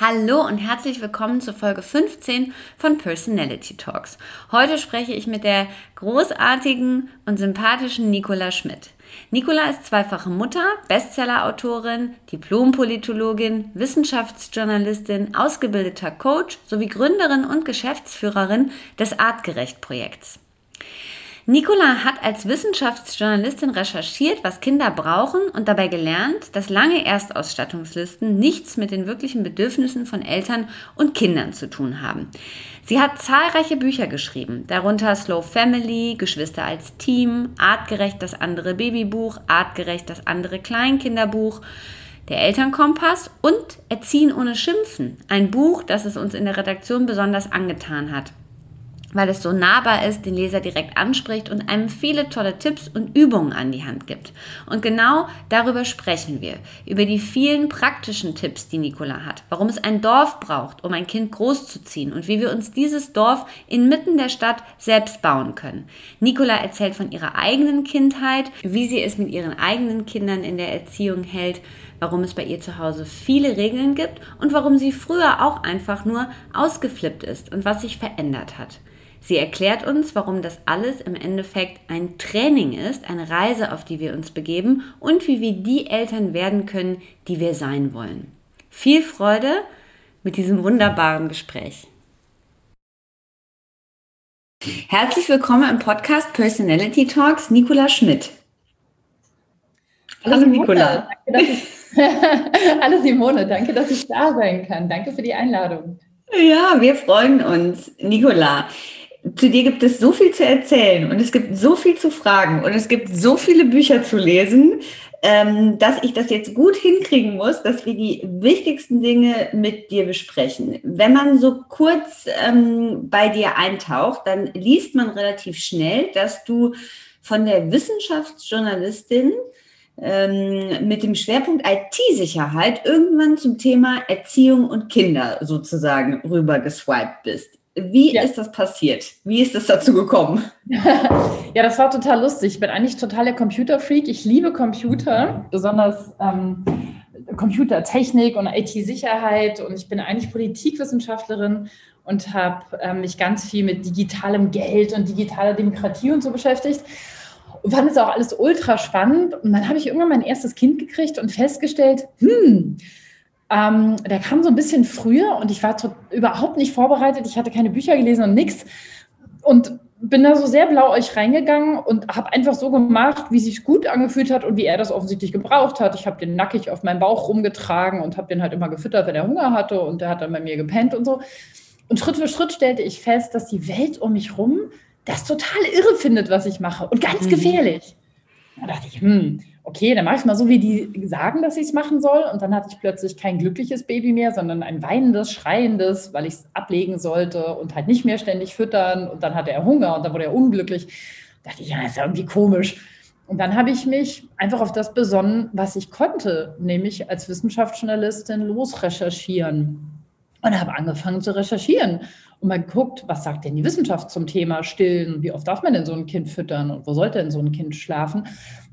Hallo und herzlich willkommen zur Folge 15 von Personality Talks. Heute spreche ich mit der großartigen und sympathischen Nicola Schmidt. Nicola ist zweifache Mutter, Bestsellerautorin, Diplompolitologin, Wissenschaftsjournalistin, ausgebildeter Coach sowie Gründerin und Geschäftsführerin des Artgerecht-Projekts. Nicola hat als Wissenschaftsjournalistin recherchiert, was Kinder brauchen und dabei gelernt, dass lange Erstausstattungslisten nichts mit den wirklichen Bedürfnissen von Eltern und Kindern zu tun haben. Sie hat zahlreiche Bücher geschrieben, darunter Slow Family, Geschwister als Team, Artgerecht das andere Babybuch, Artgerecht das andere Kleinkinderbuch, der Elternkompass und Erziehen ohne Schimpfen, ein Buch, das es uns in der Redaktion besonders angetan hat weil es so nahbar ist, den Leser direkt anspricht und einem viele tolle Tipps und Übungen an die Hand gibt. Und genau darüber sprechen wir, über die vielen praktischen Tipps, die Nicola hat, warum es ein Dorf braucht, um ein Kind großzuziehen und wie wir uns dieses Dorf inmitten der Stadt selbst bauen können. Nicola erzählt von ihrer eigenen Kindheit, wie sie es mit ihren eigenen Kindern in der Erziehung hält, warum es bei ihr zu Hause viele Regeln gibt und warum sie früher auch einfach nur ausgeflippt ist und was sich verändert hat. Sie erklärt uns, warum das alles im Endeffekt ein Training ist, eine Reise, auf die wir uns begeben und wie wir die Eltern werden können, die wir sein wollen. Viel Freude mit diesem wunderbaren Gespräch. Herzlich willkommen im Podcast Personality Talks, Nicola Schmidt. Hallo, Hallo Nicola. Hallo Simone, danke, dass ich da sein kann. Danke für die Einladung. Ja, wir freuen uns. Nicola, zu dir gibt es so viel zu erzählen und es gibt so viel zu fragen und es gibt so viele Bücher zu lesen, ähm, dass ich das jetzt gut hinkriegen muss, dass wir die wichtigsten Dinge mit dir besprechen. Wenn man so kurz ähm, bei dir eintaucht, dann liest man relativ schnell, dass du von der Wissenschaftsjournalistin ähm, mit dem Schwerpunkt IT-Sicherheit irgendwann zum Thema Erziehung und Kinder sozusagen rübergeswiped bist. Wie ja. ist das passiert? Wie ist es dazu gekommen? ja, das war total lustig. Ich bin eigentlich total der Computerfreak. Ich liebe Computer, besonders ähm, Computertechnik und IT-Sicherheit. Und ich bin eigentlich Politikwissenschaftlerin und habe ähm, mich ganz viel mit digitalem Geld und digitaler Demokratie und so beschäftigt. Und fand es auch alles ultra spannend. Und dann habe ich irgendwann mein erstes Kind gekriegt und festgestellt, hm, ähm, der kam so ein bisschen früher und ich war überhaupt nicht vorbereitet. Ich hatte keine Bücher gelesen und nichts. Und bin da so sehr blauäugig reingegangen und habe einfach so gemacht, wie es sich gut angefühlt hat und wie er das offensichtlich gebraucht hat. Ich habe den nackig auf meinem Bauch rumgetragen und habe den halt immer gefüttert, wenn er Hunger hatte und der hat dann bei mir gepennt und so. Und Schritt für Schritt stellte ich fest, dass die Welt um mich rum das total irre findet, was ich mache und ganz mhm. gefährlich. Da dachte ich, hm, okay, dann mache ich es mal so, wie die sagen, dass ich es machen soll. Und dann hatte ich plötzlich kein glückliches Baby mehr, sondern ein weinendes, schreiendes, weil ich es ablegen sollte und halt nicht mehr ständig füttern. Und dann hatte er Hunger und dann wurde er unglücklich. Da dachte ich, ja, ist ja irgendwie komisch. Und dann habe ich mich einfach auf das besonnen, was ich konnte, nämlich als Wissenschaftsjournalistin losrecherchieren. Und habe angefangen zu recherchieren und mal geguckt, was sagt denn die Wissenschaft zum Thema Stillen? Wie oft darf man denn so ein Kind füttern und wo sollte denn so ein Kind schlafen?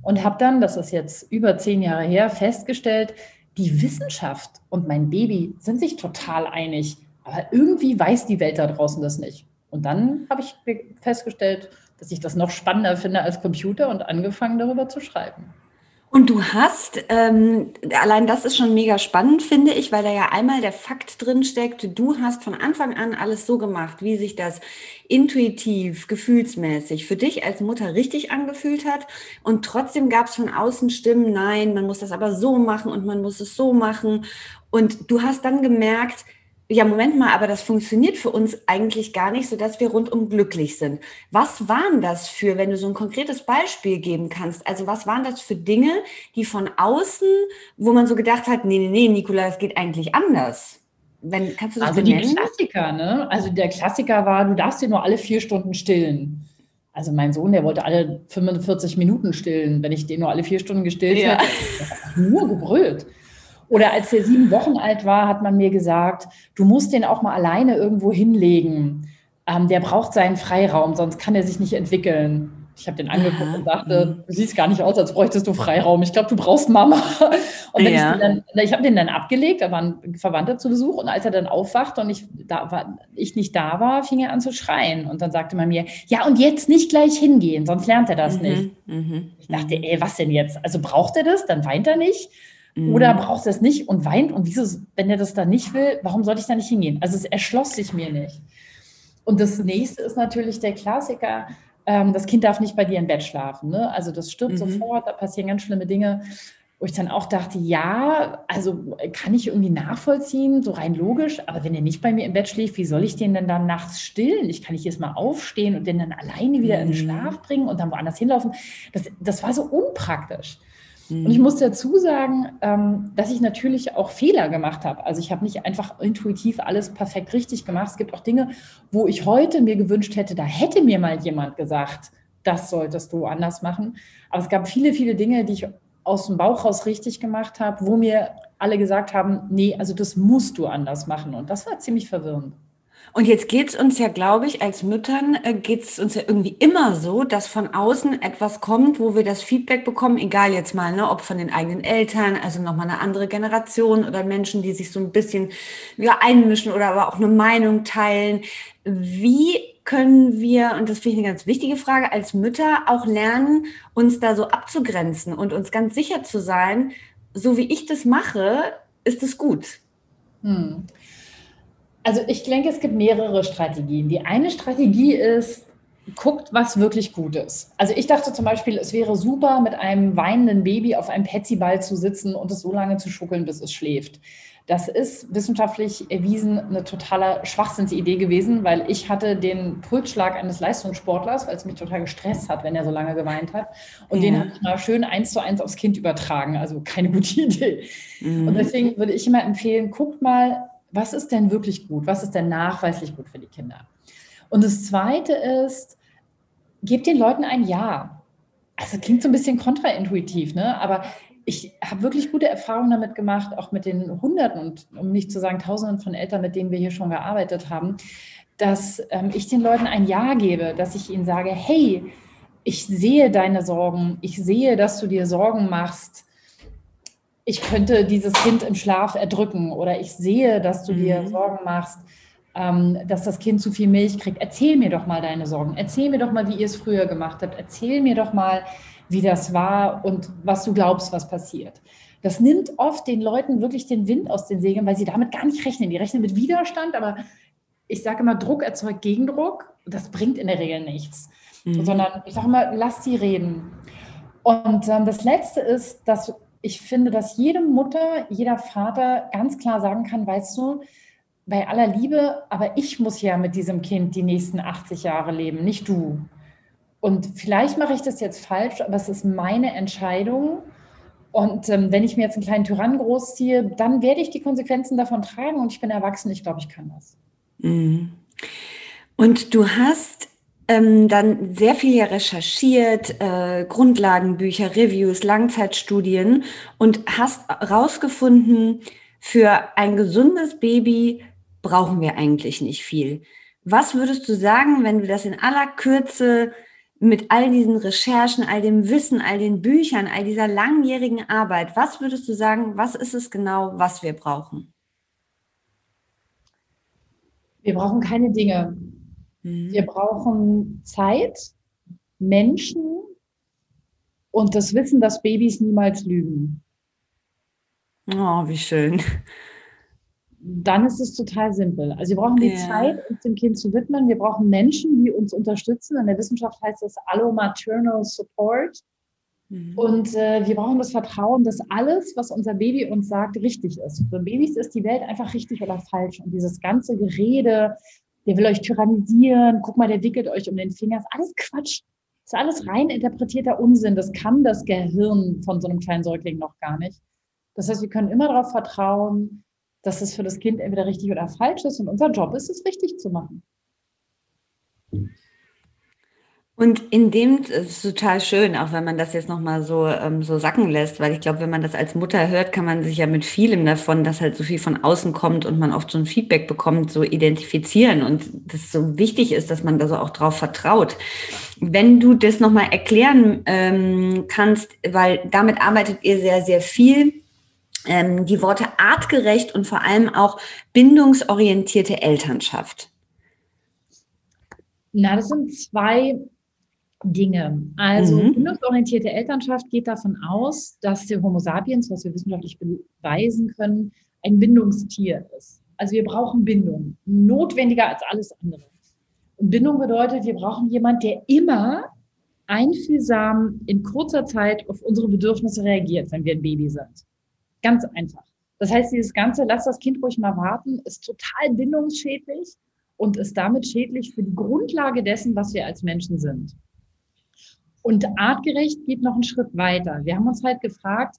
Und habe dann, das ist jetzt über zehn Jahre her, festgestellt, die Wissenschaft und mein Baby sind sich total einig, aber irgendwie weiß die Welt da draußen das nicht. Und dann habe ich festgestellt, dass ich das noch spannender finde als Computer und angefangen darüber zu schreiben. Und du hast, ähm, allein das ist schon mega spannend, finde ich, weil da ja einmal der Fakt drin steckt, du hast von Anfang an alles so gemacht, wie sich das intuitiv, gefühlsmäßig für dich als Mutter richtig angefühlt hat. Und trotzdem gab es von außen Stimmen, nein, man muss das aber so machen und man muss es so machen. Und du hast dann gemerkt, ja, Moment mal, aber das funktioniert für uns eigentlich gar nicht, sodass wir rundum glücklich sind. Was waren das für, wenn du so ein konkretes Beispiel geben kannst? Also was waren das für Dinge, die von außen, wo man so gedacht hat, nee, nee, nee, Nikola, es geht eigentlich anders? Wenn, kannst du das also benennen? die Klassiker, ne? Also der Klassiker war, du darfst dir nur alle vier Stunden stillen. Also mein Sohn, der wollte alle 45 Minuten stillen. Wenn ich den nur alle vier Stunden gestillt ja. hätte, nur gebrüllt. Oder als der sieben Wochen alt war, hat man mir gesagt, du musst den auch mal alleine irgendwo hinlegen. Ähm, der braucht seinen Freiraum, sonst kann er sich nicht entwickeln. Ich habe den angeguckt und dachte, du siehst gar nicht aus, als bräuchtest du Freiraum. Ich glaube, du brauchst Mama. Und ja. ich, dann, ich habe den dann abgelegt, da war ein Verwandter zu Besuch und als er dann aufwachte und ich, da war, ich nicht da war, fing er an zu schreien. Und dann sagte man mir, ja, und jetzt nicht gleich hingehen, sonst lernt er das mhm. nicht. Mhm. Ich dachte, ey, was denn jetzt? Also braucht er das? Dann weint er nicht. Oder mhm. braucht er es nicht und weint und wieso, wenn er das dann nicht will, warum sollte ich da nicht hingehen? Also es erschloss sich mir nicht. Und das nächste ist natürlich der Klassiker, ähm, das Kind darf nicht bei dir im Bett schlafen. Ne? Also das stirbt mhm. sofort, da passieren ganz schlimme Dinge, wo ich dann auch dachte, ja, also kann ich irgendwie nachvollziehen, so rein logisch, aber wenn er nicht bei mir im Bett schläft, wie soll ich den denn dann nachts stillen? Ich kann nicht erst mal aufstehen und den dann alleine wieder in den mhm. Schlaf bringen und dann woanders hinlaufen. Das, das war so unpraktisch. Und ich mhm. muss dazu sagen, ähm, dass ich natürlich auch Fehler gemacht habe. Also ich habe nicht einfach intuitiv alles perfekt richtig gemacht. Es gibt auch Dinge, wo ich heute mir gewünscht hätte, da hätte mir mal jemand gesagt, das solltest du anders machen. Aber es gab viele, viele Dinge, die ich aus dem Bauch raus richtig gemacht habe, wo mir alle gesagt haben, nee, also das musst du anders machen. Und das war ziemlich verwirrend. Und jetzt geht es uns ja, glaube ich, als Müttern äh, geht es uns ja irgendwie immer so, dass von außen etwas kommt, wo wir das Feedback bekommen, egal jetzt mal, ne, ob von den eigenen Eltern, also nochmal eine andere Generation oder Menschen, die sich so ein bisschen ja, einmischen oder aber auch eine Meinung teilen. Wie können wir, und das finde ich eine ganz wichtige Frage, als Mütter auch lernen, uns da so abzugrenzen und uns ganz sicher zu sein, so wie ich das mache, ist es gut. Hm. Also ich denke, es gibt mehrere Strategien. Die eine Strategie ist, guckt, was wirklich gut ist. Also ich dachte zum Beispiel, es wäre super, mit einem weinenden Baby auf einem Petsyball zu sitzen und es so lange zu schuckeln, bis es schläft. Das ist wissenschaftlich erwiesen eine totale Schwachsinnsidee gewesen, weil ich hatte den Pulsschlag eines Leistungssportlers, weil es mich total gestresst hat, wenn er so lange geweint hat. Und ja. den habe ich mal schön eins zu eins aufs Kind übertragen. Also keine gute Idee. Mhm. Und deswegen würde ich immer empfehlen, guckt mal, was ist denn wirklich gut? Was ist denn nachweislich gut für die Kinder? Und das Zweite ist, gebt den Leuten ein Ja. Also klingt so ein bisschen kontraintuitiv, ne? aber ich habe wirklich gute Erfahrungen damit gemacht, auch mit den Hunderten und um nicht zu sagen Tausenden von Eltern, mit denen wir hier schon gearbeitet haben, dass ähm, ich den Leuten ein Ja gebe, dass ich ihnen sage, hey, ich sehe deine Sorgen, ich sehe, dass du dir Sorgen machst, ich könnte dieses Kind im Schlaf erdrücken oder ich sehe, dass du mhm. dir Sorgen machst, ähm, dass das Kind zu viel Milch kriegt. Erzähl mir doch mal deine Sorgen. Erzähl mir doch mal, wie ihr es früher gemacht habt. Erzähl mir doch mal, wie das war und was du glaubst, was passiert. Das nimmt oft den Leuten wirklich den Wind aus den Segeln, weil sie damit gar nicht rechnen. Die rechnen mit Widerstand, aber ich sage immer, Druck erzeugt Gegendruck. Das bringt in der Regel nichts. Mhm. Sondern ich sage immer, lass sie reden. Und ähm, das Letzte ist, dass ich finde, dass jede Mutter, jeder Vater ganz klar sagen kann, weißt du, bei aller Liebe, aber ich muss ja mit diesem Kind die nächsten 80 Jahre leben, nicht du. Und vielleicht mache ich das jetzt falsch, aber es ist meine Entscheidung. Und ähm, wenn ich mir jetzt einen kleinen Tyrann großziehe, dann werde ich die Konsequenzen davon tragen und ich bin erwachsen. Ich glaube, ich kann das. Mhm. Und du hast ähm, dann sehr viel hier recherchiert, äh, Grundlagenbücher, Reviews, Langzeitstudien und hast herausgefunden, für ein gesundes Baby brauchen wir eigentlich nicht viel. Was würdest du sagen, wenn du das in aller Kürze mit all diesen Recherchen, all dem Wissen, all den Büchern, all dieser langjährigen Arbeit, was würdest du sagen, was ist es genau, was wir brauchen? Wir brauchen keine Dinge. Mhm. Wir brauchen Zeit, Menschen und das Wissen, dass Babys niemals lügen. Oh, wie schön. Dann ist es total simpel. Also wir brauchen die ja. Zeit, uns dem Kind zu widmen. Wir brauchen Menschen, die uns unterstützen. In der Wissenschaft heißt das Allomaternal Support. Mhm. Und äh, wir brauchen das Vertrauen, dass alles, was unser Baby uns sagt, richtig ist. Für Babys ist die Welt einfach richtig oder falsch. Und dieses ganze Gerede, der will euch tyrannisieren, guck mal, der wickelt euch um den Finger, ist alles Quatsch. ist alles rein interpretierter Unsinn. Das kann das Gehirn von so einem kleinen Säugling noch gar nicht. Das heißt, wir können immer darauf vertrauen, dass es für das Kind entweder richtig oder falsch ist. Und unser Job ist es, richtig zu machen. Und in dem ist total schön, auch wenn man das jetzt nochmal so, ähm, so sacken lässt, weil ich glaube, wenn man das als Mutter hört, kann man sich ja mit vielem davon, dass halt so viel von außen kommt und man oft so ein Feedback bekommt, so identifizieren und das so wichtig ist, dass man da so auch drauf vertraut. Wenn du das nochmal erklären ähm, kannst, weil damit arbeitet ihr sehr, sehr viel, ähm, die Worte artgerecht und vor allem auch bindungsorientierte Elternschaft. Na, das sind zwei Dinge. Also mhm. bindungsorientierte Elternschaft geht davon aus, dass der Homo sapiens, was wir wissenschaftlich beweisen können, ein Bindungstier ist. Also wir brauchen Bindung, notwendiger als alles andere. Und Bindung bedeutet, wir brauchen jemanden, der immer einfühlsam in kurzer Zeit auf unsere Bedürfnisse reagiert, wenn wir ein Baby sind. Ganz einfach. Das heißt, dieses ganze, lass das Kind ruhig mal warten, ist total bindungsschädlich und ist damit schädlich für die Grundlage dessen, was wir als Menschen sind. Und artgerecht geht noch einen Schritt weiter. Wir haben uns halt gefragt,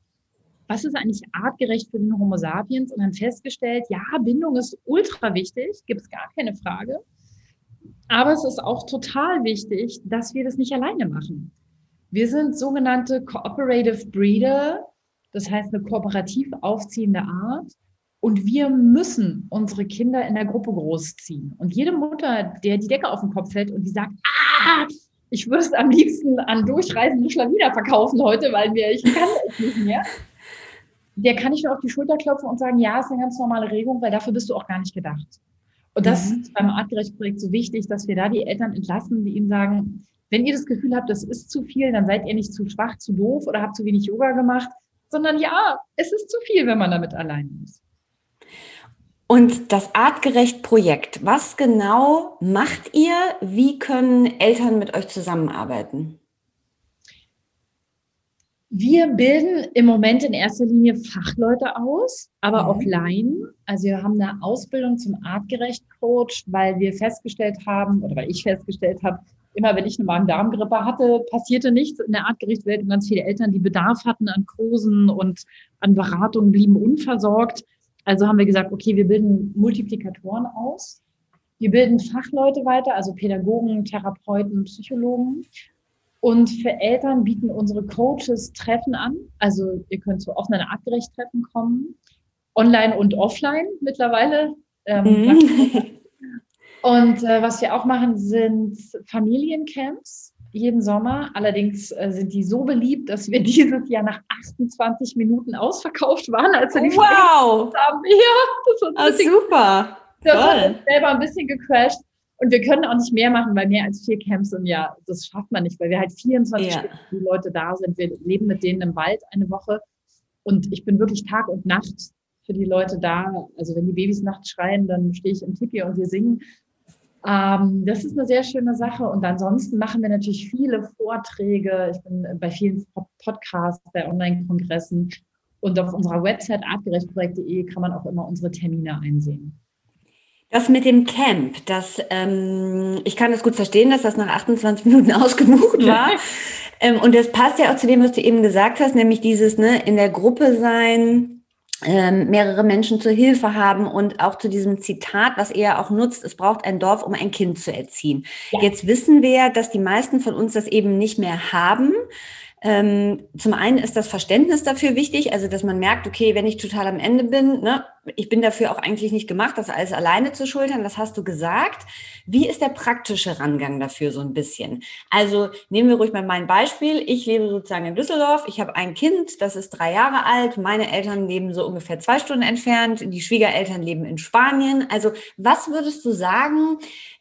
was ist eigentlich artgerecht für den Homo sapiens und haben festgestellt, ja, Bindung ist ultra wichtig, gibt es gar keine Frage. Aber es ist auch total wichtig, dass wir das nicht alleine machen. Wir sind sogenannte Cooperative Breeder, das heißt eine kooperativ aufziehende Art. Und wir müssen unsere Kinder in der Gruppe großziehen. Und jede Mutter, der die Decke auf den Kopf fällt und die sagt, ah, ich würde es am liebsten an durchreisende Schlawiner verkaufen heute, weil wir, ich kann es nicht mehr. Der kann ich nur auf die Schulter klopfen und sagen, ja, ist eine ganz normale Regung, weil dafür bist du auch gar nicht gedacht. Und das mhm. ist beim Artgerecht-Projekt so wichtig, dass wir da die Eltern entlassen, die ihnen sagen, wenn ihr das Gefühl habt, das ist zu viel, dann seid ihr nicht zu schwach, zu doof oder habt zu wenig Yoga gemacht, sondern ja, es ist zu viel, wenn man damit allein ist. Und das Artgerecht-Projekt, was genau macht ihr? Wie können Eltern mit euch zusammenarbeiten? Wir bilden im Moment in erster Linie Fachleute aus, aber mhm. auch Laien. Also wir haben eine Ausbildung zum Artgerecht-Coach, weil wir festgestellt haben, oder weil ich festgestellt habe, immer wenn ich eine Magen-Darm-Grippe hatte, passierte nichts in der Artgerecht-Welt und ganz viele Eltern, die Bedarf hatten an Kursen und an Beratungen, blieben unversorgt. Also haben wir gesagt, okay, wir bilden Multiplikatoren aus. Wir bilden Fachleute weiter, also Pädagogen, Therapeuten, Psychologen. Und für Eltern bieten unsere Coaches Treffen an. Also ihr könnt zu offenen Artgerecht-Treffen kommen, online und offline mittlerweile. Ähm, mhm. und äh, was wir auch machen, sind Familiencamps jeden Sommer. Allerdings äh, sind die so beliebt, dass wir dieses Jahr nach 28 Minuten ausverkauft waren, als wir die wow. haben. Ja, das war ah, super. Das Toll. hat selber ein bisschen gecrashed. Und wir können auch nicht mehr machen, weil mehr als vier Camps im Jahr, das schafft man nicht, weil wir halt 24 ja. Stunden die Leute da sind. Wir leben mit denen im Wald eine Woche. Und ich bin wirklich Tag und Nacht für die Leute da. Also wenn die Babys nachts schreien, dann stehe ich im Tipi und wir singen. Ähm, das ist eine sehr schöne Sache. Und ansonsten machen wir natürlich viele Vorträge. Ich bin bei vielen Podcasts, bei Online-Kongressen. Und auf unserer Website artgerechtprojekt.de kann man auch immer unsere Termine einsehen. Das mit dem Camp, das, ähm, ich kann das gut verstehen, dass das nach 28 Minuten ausgebucht war. ähm, und das passt ja auch zu dem, was du eben gesagt hast, nämlich dieses ne, in der Gruppe sein, mehrere Menschen zur Hilfe haben und auch zu diesem Zitat, was er auch nutzt, es braucht ein Dorf, um ein Kind zu erziehen. Ja. Jetzt wissen wir, dass die meisten von uns das eben nicht mehr haben. Ähm, zum einen ist das Verständnis dafür wichtig, also dass man merkt, okay, wenn ich total am Ende bin, ne, ich bin dafür auch eigentlich nicht gemacht, das alles alleine zu schultern, das hast du gesagt. Wie ist der praktische Rangang dafür so ein bisschen? Also nehmen wir ruhig mal mein Beispiel. Ich lebe sozusagen in Düsseldorf, ich habe ein Kind, das ist drei Jahre alt, meine Eltern leben so ungefähr zwei Stunden entfernt, die Schwiegereltern leben in Spanien. Also was würdest du sagen,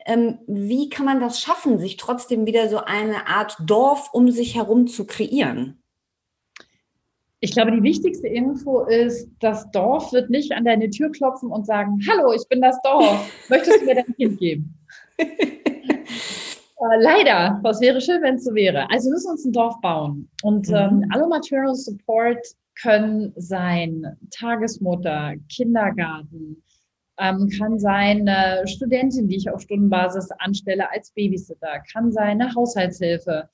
ähm, wie kann man das schaffen, sich trotzdem wieder so eine Art Dorf um sich herum zu kreieren? Ich glaube, die wichtigste Info ist, das Dorf wird nicht an deine Tür klopfen und sagen, hallo, ich bin das Dorf. Möchtest du mir dein Kind geben? Äh, leider, was wäre schön, wenn es so wäre. Also wir müssen uns ein Dorf bauen. Und mhm. ähm, Allo Maternal Support können sein Tagesmutter, Kindergarten, ähm, kann sein eine Studentin, die ich auf Stundenbasis anstelle als Babysitter, kann sein eine Haushaltshilfe,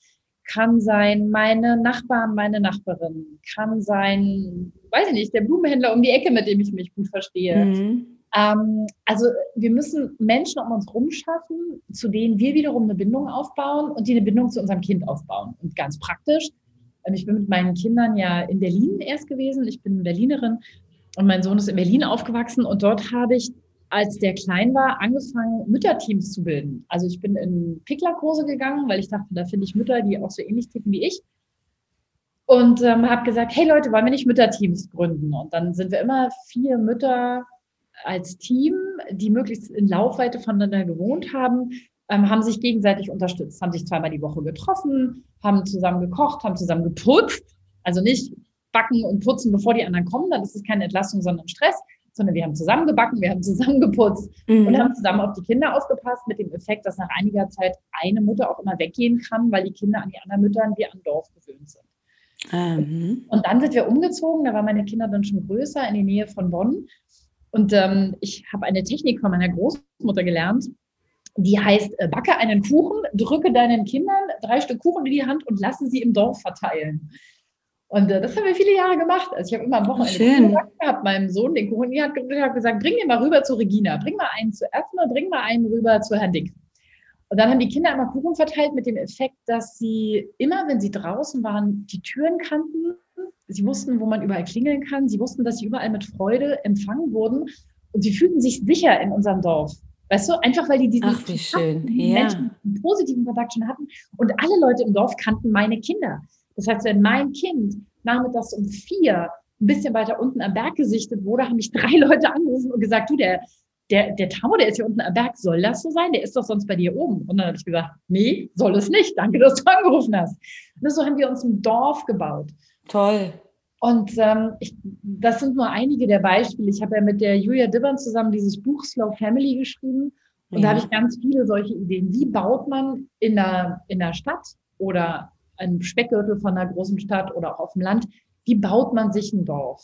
kann sein meine Nachbarn, meine Nachbarin, kann sein, weiß ich nicht, der Blumenhändler um die Ecke, mit dem ich mich gut verstehe. Mhm. Ähm, also wir müssen Menschen um uns herum schaffen, zu denen wir wiederum eine Bindung aufbauen und die eine Bindung zu unserem Kind aufbauen. Und ganz praktisch, ähm, ich bin mit meinen Kindern ja in Berlin erst gewesen. Ich bin Berlinerin und mein Sohn ist in Berlin aufgewachsen und dort habe ich, als der klein war, angefangen, Mütterteams zu bilden. Also ich bin in Picklerkurse gegangen, weil ich dachte, da finde ich Mütter, die auch so ähnlich ticken wie ich. Und ähm, habe gesagt, hey Leute, wollen wir nicht Mütterteams gründen? Und dann sind wir immer vier Mütter als Team, die möglichst in Laufweite voneinander gewohnt haben, ähm, haben sich gegenseitig unterstützt, haben sich zweimal die Woche getroffen, haben zusammen gekocht, haben zusammen geputzt. Also nicht backen und putzen, bevor die anderen kommen, dann ist es keine Entlastung, sondern Stress, sondern wir haben zusammen gebacken, wir haben zusammen geputzt mhm. und haben zusammen auf die Kinder aufgepasst, mit dem Effekt, dass nach einiger Zeit eine Mutter auch immer weggehen kann, weil die Kinder an die anderen Müttern wie an Dorf gewöhnt sind. Mhm. Und dann sind wir umgezogen, da waren meine Kinder dann schon größer in die Nähe von Bonn und ähm, ich habe eine Technik von meiner Großmutter gelernt, die heißt, äh, backe einen Kuchen, drücke deinen Kindern drei Stück Kuchen in die Hand und lasse sie im Dorf verteilen. Und äh, das haben wir viele Jahre gemacht. Also ich habe immer am Wochenende Schön. Gehabt, meinem Sohn den Kuchen gedrückt, habe gesagt, bring den mal rüber zu Regina, bring mal einen zu Erstmal, bring mal einen rüber zu Herrn Dick. Und dann haben die Kinder immer Kuchen verteilt mit dem Effekt, dass sie immer, wenn sie draußen waren, die Türen kannten Sie wussten, wo man überall klingeln kann. Sie wussten, dass sie überall mit Freude empfangen wurden. Und sie fühlten sich sicher in unserem Dorf. Weißt du, einfach weil die diesen Ach, wie schön. Ja. Menschen einen positiven Kontakt schon hatten. Und alle Leute im Dorf kannten meine Kinder. Das heißt, wenn mein Kind nachmittags um vier ein bisschen weiter unten am Berg gesichtet wurde, haben mich drei Leute angerufen und gesagt, du, der, der, der Tamo, der ist hier unten am Berg, soll das so sein? Der ist doch sonst bei dir oben. Und dann habe ich gesagt, nee, soll es nicht. Danke, dass du angerufen hast. Und so haben wir uns ein Dorf gebaut. Toll. Und ähm, ich, das sind nur einige der Beispiele. Ich habe ja mit der Julia Dibbern zusammen dieses Buch Slow Family geschrieben. Und ja. da habe ich ganz viele solche Ideen. Wie baut man in der, in der Stadt oder einem Speckgürtel von einer großen Stadt oder auch auf dem Land, wie baut man sich ein Dorf?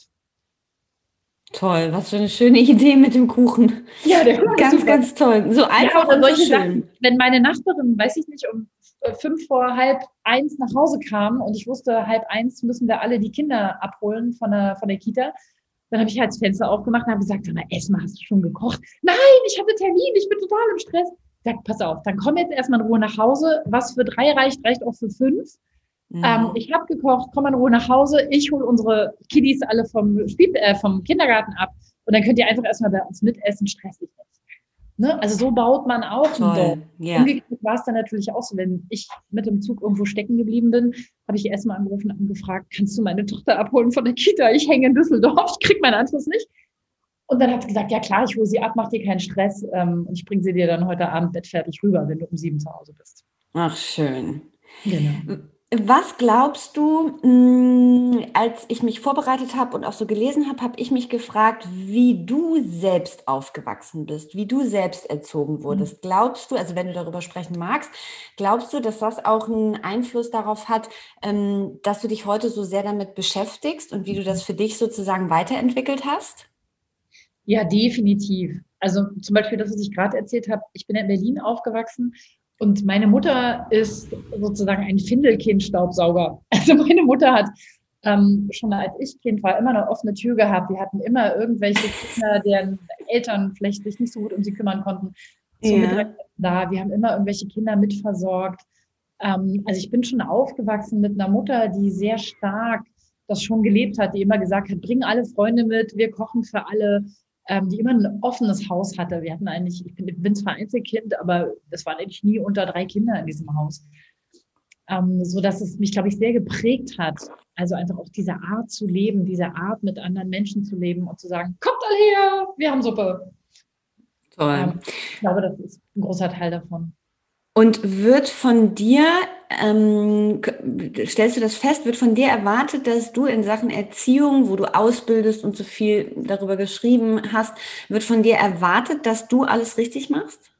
Toll, was für eine schöne Idee mit dem Kuchen. Ja, der Kuchen ganz, ganz toll. So einfach ja, und so schön. Sachen, wenn meine Nachbarin, weiß ich nicht, um fünf vor halb eins nach Hause kam und ich wusste, halb eins müssen wir alle die Kinder abholen von der, von der Kita. Dann habe ich halt das Fenster aufgemacht und habe gesagt, sag mal, Esma, hast du schon gekocht? Nein, ich hatte Termin, ich bin total im Stress. Ich sag, pass auf, dann komm jetzt erstmal in Ruhe nach Hause. Was für drei reicht, reicht auch für fünf. Mhm. Ähm, ich habe gekocht, komm in Ruhe nach Hause. Ich hole unsere Kiddies alle vom, Spiel, äh, vom Kindergarten ab und dann könnt ihr einfach erstmal bei uns mitessen, stressig nicht. Ne? Also so baut man auch Toll. ein Dorf. Yeah. Umgekehrt war es dann natürlich auch so, wenn ich mit dem Zug irgendwo stecken geblieben bin, habe ich erstmal angerufen und gefragt, kannst du meine Tochter abholen von der Kita? Ich hänge in Düsseldorf, ich kriege meinen Anschluss nicht. Und dann hat sie gesagt, ja klar, ich hole sie ab, mach dir keinen Stress ähm, und ich bringe sie dir dann heute Abend bettfertig rüber, wenn du um sieben zu Hause bist. Ach, schön. Genau. Was glaubst du, hm, als ich mich vorbereitet habe und auch so gelesen habe, habe ich mich gefragt, wie du selbst aufgewachsen bist, wie du selbst erzogen mhm. wurdest. Glaubst du, also wenn du darüber sprechen magst, glaubst du, dass das auch einen Einfluss darauf hat, ähm, dass du dich heute so sehr damit beschäftigst und wie du das für dich sozusagen weiterentwickelt hast? Ja, definitiv. Also zum Beispiel das, was ich gerade erzählt habe, ich bin in Berlin aufgewachsen und meine Mutter ist sozusagen ein Findelkind-Staubsauger. Also meine Mutter hat ähm, schon als ich Kind war immer eine offene Tür gehabt. Wir hatten immer irgendwelche Kinder, deren Eltern vielleicht sich nicht so gut um sie kümmern konnten. Ja. Da. Wir haben immer irgendwelche Kinder mitversorgt. Ähm, also ich bin schon aufgewachsen mit einer Mutter, die sehr stark das schon gelebt hat, die immer gesagt hat, bring alle Freunde mit, wir kochen für alle, ähm, die immer ein offenes Haus hatte. Wir hatten eigentlich, ich bin, bin zwar Einzelkind, aber es waren eigentlich nie unter drei Kinder in diesem Haus. Ähm, so dass es mich, glaube ich, sehr geprägt hat. Also einfach auch diese Art zu leben, diese Art mit anderen Menschen zu leben und zu sagen, kommt alle her, wir haben Suppe. Toll. Ähm, ich glaube, das ist ein großer Teil davon. Und wird von dir, ähm, stellst du das fest, wird von dir erwartet, dass du in Sachen Erziehung, wo du ausbildest und so viel darüber geschrieben hast, wird von dir erwartet, dass du alles richtig machst?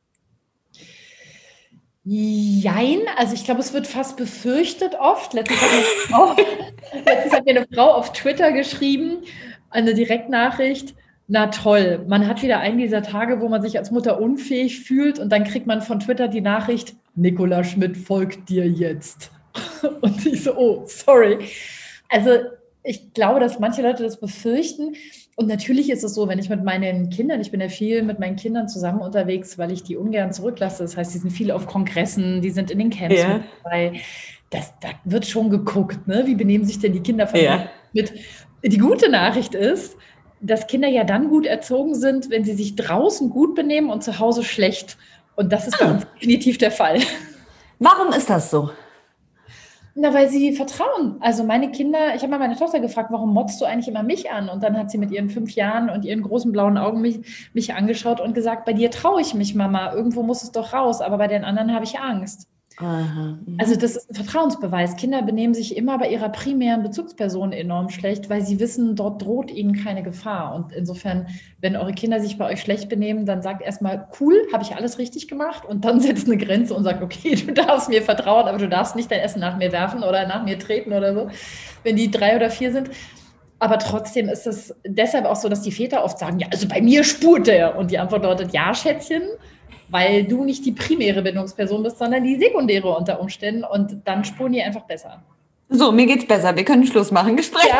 Jein, also ich glaube, es wird fast befürchtet oft. Letztens hat, Frau, letztens hat mir eine Frau auf Twitter geschrieben, eine Direktnachricht, na toll, man hat wieder einen dieser Tage, wo man sich als Mutter unfähig fühlt und dann kriegt man von Twitter die Nachricht, Nicola Schmidt folgt dir jetzt. Und ich so, oh, sorry. Also ich glaube, dass manche Leute das befürchten. Und natürlich ist es so, wenn ich mit meinen Kindern, ich bin ja viel mit meinen Kindern zusammen unterwegs, weil ich die ungern zurücklasse. Das heißt, die sind viel auf Kongressen, die sind in den Camps ja. dabei. Das, da wird schon geguckt, ne? wie benehmen sich denn die Kinder von ja. mit. Die gute Nachricht ist, dass Kinder ja dann gut erzogen sind, wenn sie sich draußen gut benehmen und zu Hause schlecht. Und das ist ah. definitiv der Fall. Warum ist das so? Na, weil sie vertrauen. Also meine Kinder, ich habe mal meine Tochter gefragt, warum motzt du eigentlich immer mich an? Und dann hat sie mit ihren fünf Jahren und ihren großen blauen Augen mich, mich angeschaut und gesagt, bei dir traue ich mich, Mama. Irgendwo muss es doch raus, aber bei den anderen habe ich Angst. Mhm. Also das ist ein Vertrauensbeweis. Kinder benehmen sich immer bei ihrer primären Bezugsperson enorm schlecht, weil sie wissen, dort droht ihnen keine Gefahr. Und insofern, wenn eure Kinder sich bei euch schlecht benehmen, dann sagt erstmal, cool, habe ich alles richtig gemacht und dann setzt eine Grenze und sagt, okay, du darfst mir vertrauen, aber du darfst nicht dein Essen nach mir werfen oder nach mir treten oder so, wenn die drei oder vier sind. Aber trotzdem ist es deshalb auch so, dass die Väter oft sagen, ja, also bei mir spurt er. Und die Antwort lautet, ja, Schätzchen, weil du nicht die primäre Bindungsperson bist, sondern die sekundäre unter Umständen und dann spuren die einfach besser. So, mir geht's besser. Wir können Schluss machen. Gespräch ja.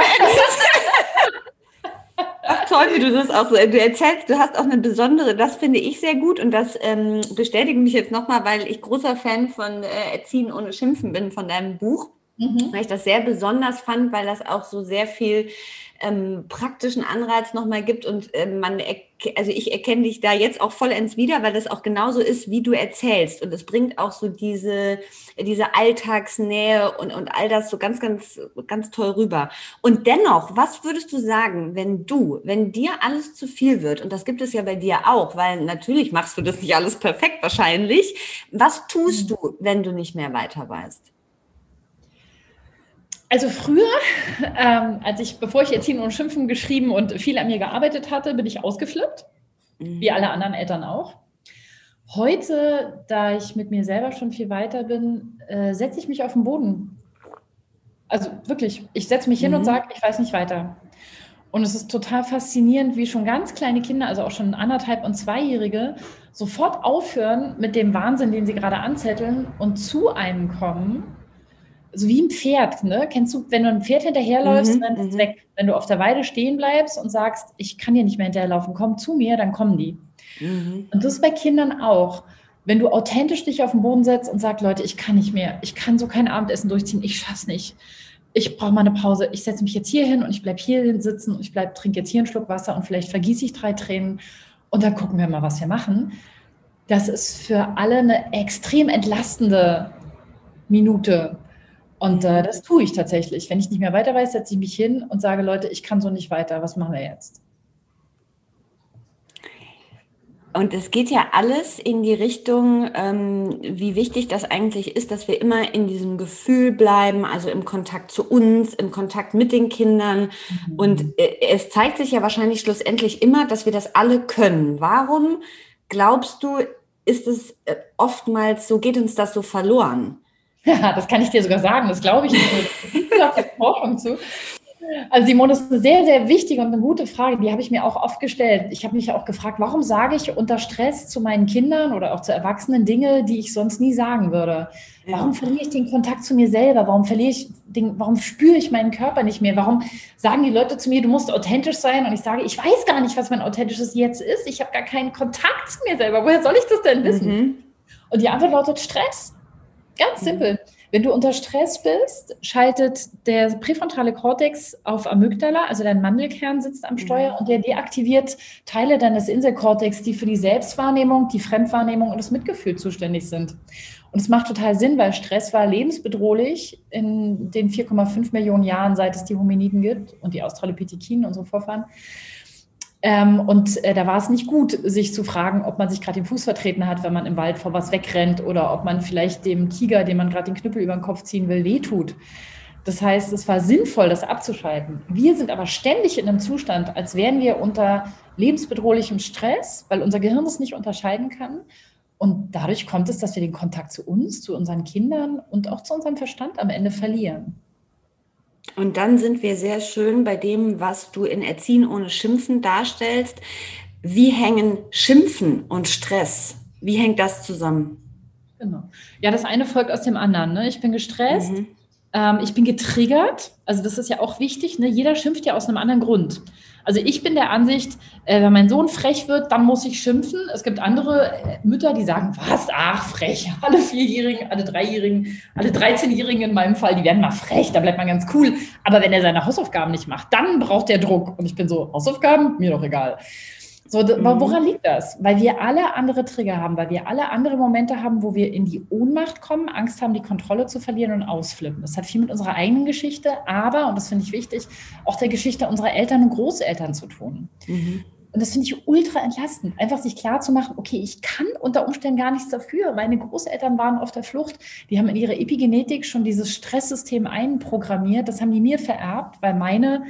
Ach, toll, wie du das auch so. Du erzählst, du hast auch eine besondere, das finde ich sehr gut und das ähm, bestätigt mich jetzt nochmal, weil ich großer Fan von äh, Erziehen ohne Schimpfen bin, von deinem Buch. Mhm. Weil ich das sehr besonders fand, weil das auch so sehr viel ähm, praktischen Anreiz nochmal gibt und äh, man, also ich erkenne dich da jetzt auch vollends wieder, weil das auch genauso ist, wie du erzählst und es bringt auch so diese, diese Alltagsnähe und, und all das so ganz, ganz, ganz toll rüber. Und dennoch, was würdest du sagen, wenn du, wenn dir alles zu viel wird und das gibt es ja bei dir auch, weil natürlich machst du das nicht alles perfekt wahrscheinlich, was tust mhm. du, wenn du nicht mehr weiter weißt? Also früher, ähm, als ich, bevor ich Erziehen und Schimpfen geschrieben und viel an mir gearbeitet hatte, bin ich ausgeflippt, mhm. wie alle anderen Eltern auch. Heute, da ich mit mir selber schon viel weiter bin, äh, setze ich mich auf den Boden. Also wirklich, ich setze mich hin und mhm. sage, ich weiß nicht weiter. Und es ist total faszinierend, wie schon ganz kleine Kinder, also auch schon anderthalb und zweijährige, sofort aufhören mit dem Wahnsinn, den sie gerade anzetteln und zu einem kommen so wie ein Pferd, ne? Kennst du, wenn du ein Pferd hinterherläufst, mhm, dann ist es mhm. weg. Wenn du auf der Weide stehen bleibst und sagst, ich kann dir nicht mehr hinterherlaufen, komm zu mir, dann kommen die. Mhm. Und das ist bei Kindern auch. Wenn du authentisch dich auf den Boden setzt und sagst, Leute, ich kann nicht mehr, ich kann so kein Abendessen durchziehen, ich schaff's nicht. Ich brauche mal eine Pause. Ich setze mich jetzt hier hin und ich bleibe hier sitzen und ich bleib, trinke jetzt hier einen Schluck Wasser und vielleicht vergieße ich drei Tränen und dann gucken wir mal, was wir machen. Das ist für alle eine extrem entlastende Minute. Und äh, das tue ich tatsächlich. Wenn ich nicht mehr weiter weiß, setze ich mich hin und sage, Leute, ich kann so nicht weiter. Was machen wir jetzt? Und es geht ja alles in die Richtung, ähm, wie wichtig das eigentlich ist, dass wir immer in diesem Gefühl bleiben, also im Kontakt zu uns, im Kontakt mit den Kindern. Mhm. Und äh, es zeigt sich ja wahrscheinlich schlussendlich immer, dass wir das alle können. Warum glaubst du, ist es äh, oftmals so, geht uns das so verloren? Ja, das kann ich dir sogar sagen, das glaube ich nicht. Da Forschung zu. Also Simone, das ist eine sehr, sehr wichtige und eine gute Frage, die habe ich mir auch oft gestellt. Ich habe mich auch gefragt, warum sage ich unter Stress zu meinen Kindern oder auch zu Erwachsenen Dinge, die ich sonst nie sagen würde? Warum verliere ich den Kontakt zu mir selber? Warum verliere ich den, warum spüre ich meinen Körper nicht mehr? Warum sagen die Leute zu mir, du musst authentisch sein? Und ich sage, ich weiß gar nicht, was mein authentisches Jetzt ist. Ich habe gar keinen Kontakt zu mir selber. Woher soll ich das denn wissen? Mhm. Und die Antwort lautet Stress. Ganz mhm. simpel. Wenn du unter Stress bist, schaltet der präfrontale Kortex auf Amygdala, also dein Mandelkern sitzt am Steuer mhm. und der deaktiviert Teile deines Inselkortex, die für die Selbstwahrnehmung, die Fremdwahrnehmung und das Mitgefühl zuständig sind. Und es macht total Sinn, weil Stress war lebensbedrohlich in den 4,5 Millionen Jahren, seit es die Hominiden gibt und die Australopithekinen, unsere Vorfahren. Ähm, und äh, da war es nicht gut, sich zu fragen, ob man sich gerade den Fuß vertreten hat, wenn man im Wald vor was wegrennt oder ob man vielleicht dem Tiger, dem man gerade den Knüppel über den Kopf ziehen will, wehtut. Das heißt, es war sinnvoll, das abzuschalten. Wir sind aber ständig in einem Zustand, als wären wir unter lebensbedrohlichem Stress, weil unser Gehirn es nicht unterscheiden kann. Und dadurch kommt es, dass wir den Kontakt zu uns, zu unseren Kindern und auch zu unserem Verstand am Ende verlieren. Und dann sind wir sehr schön bei dem, was du in Erziehen ohne Schimpfen darstellst. Wie hängen Schimpfen und Stress? Wie hängt das zusammen? Genau. Ja, das eine folgt aus dem anderen. Ne? Ich bin gestresst, mhm. ähm, ich bin getriggert. Also das ist ja auch wichtig. Ne? Jeder schimpft ja aus einem anderen Grund. Also ich bin der Ansicht, äh, wenn mein Sohn frech wird, dann muss ich schimpfen. Es gibt andere äh, Mütter, die sagen, was, ach, frech. Alle Vierjährigen, alle Dreijährigen, alle 13-Jährigen in meinem Fall, die werden mal frech, da bleibt man ganz cool. Aber wenn er seine Hausaufgaben nicht macht, dann braucht er Druck. Und ich bin so, Hausaufgaben? Mir doch egal. So, mhm. woran liegt das? Weil wir alle andere Trigger haben, weil wir alle andere Momente haben, wo wir in die Ohnmacht kommen, Angst haben, die Kontrolle zu verlieren und ausflippen. Das hat viel mit unserer eigenen Geschichte, aber, und das finde ich wichtig, auch der Geschichte unserer Eltern und Großeltern zu tun. Mhm. Und das finde ich ultra entlastend, einfach sich klar zu machen, okay, ich kann unter Umständen gar nichts dafür. Meine Großeltern waren auf der Flucht, die haben in ihrer Epigenetik schon dieses Stresssystem einprogrammiert, das haben die mir vererbt, weil meine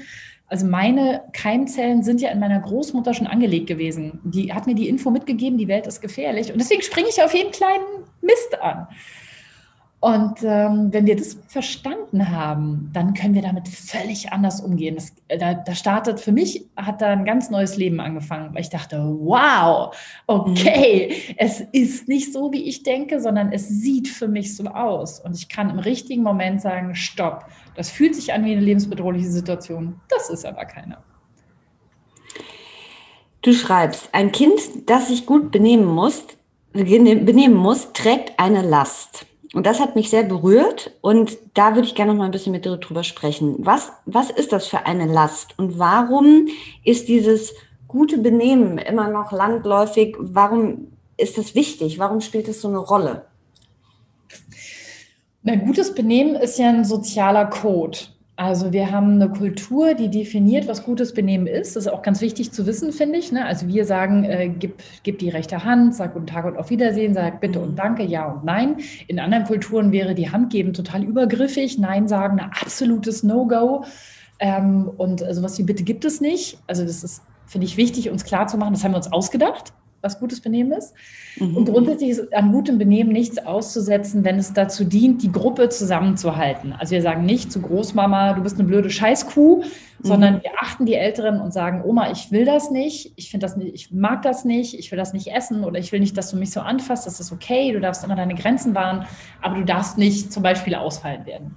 also meine Keimzellen sind ja in meiner Großmutter schon angelegt gewesen. Die hat mir die Info mitgegeben, die Welt ist gefährlich. Und deswegen springe ich auf jeden kleinen Mist an. Und ähm, wenn wir das verstanden haben, dann können wir damit völlig anders umgehen. Das, äh, da, da, startet für mich, hat da ein ganz neues Leben angefangen, weil ich dachte, wow, okay, mhm. es ist nicht so, wie ich denke, sondern es sieht für mich so aus. Und ich kann im richtigen Moment sagen, stopp, das fühlt sich an wie eine lebensbedrohliche Situation. Das ist aber keine. Du schreibst, ein Kind, das sich gut benehmen muss, benehmen muss, trägt eine Last. Und das hat mich sehr berührt und da würde ich gerne noch mal ein bisschen mit dir drüber sprechen. Was, was ist das für eine Last und warum ist dieses gute Benehmen immer noch landläufig? Warum ist das wichtig? Warum spielt es so eine Rolle? Na, gutes Benehmen ist ja ein sozialer Code. Also wir haben eine Kultur, die definiert, was gutes Benehmen ist. Das ist auch ganz wichtig zu wissen, finde ich. Ne? Also wir sagen, äh, gib, gib die rechte Hand, sag guten Tag und auf Wiedersehen, sag bitte und danke, ja und nein. In anderen Kulturen wäre die Hand geben total übergriffig, Nein sagen ein absolutes No-Go. Ähm, und sowas wie bitte gibt es nicht. Also das ist, finde ich, wichtig, uns klar zu machen, das haben wir uns ausgedacht was gutes Benehmen ist. Mhm. Und grundsätzlich ist an gutem Benehmen nichts auszusetzen, wenn es dazu dient, die Gruppe zusammenzuhalten. Also wir sagen nicht zu Großmama, du bist eine blöde Scheißkuh, mhm. sondern wir achten die Älteren und sagen, Oma, ich will das nicht, ich finde das nicht, ich mag das nicht, ich will das nicht essen oder ich will nicht, dass du mich so anfasst, das ist okay, du darfst immer deine Grenzen wahren, aber du darfst nicht zum Beispiel ausfallen werden.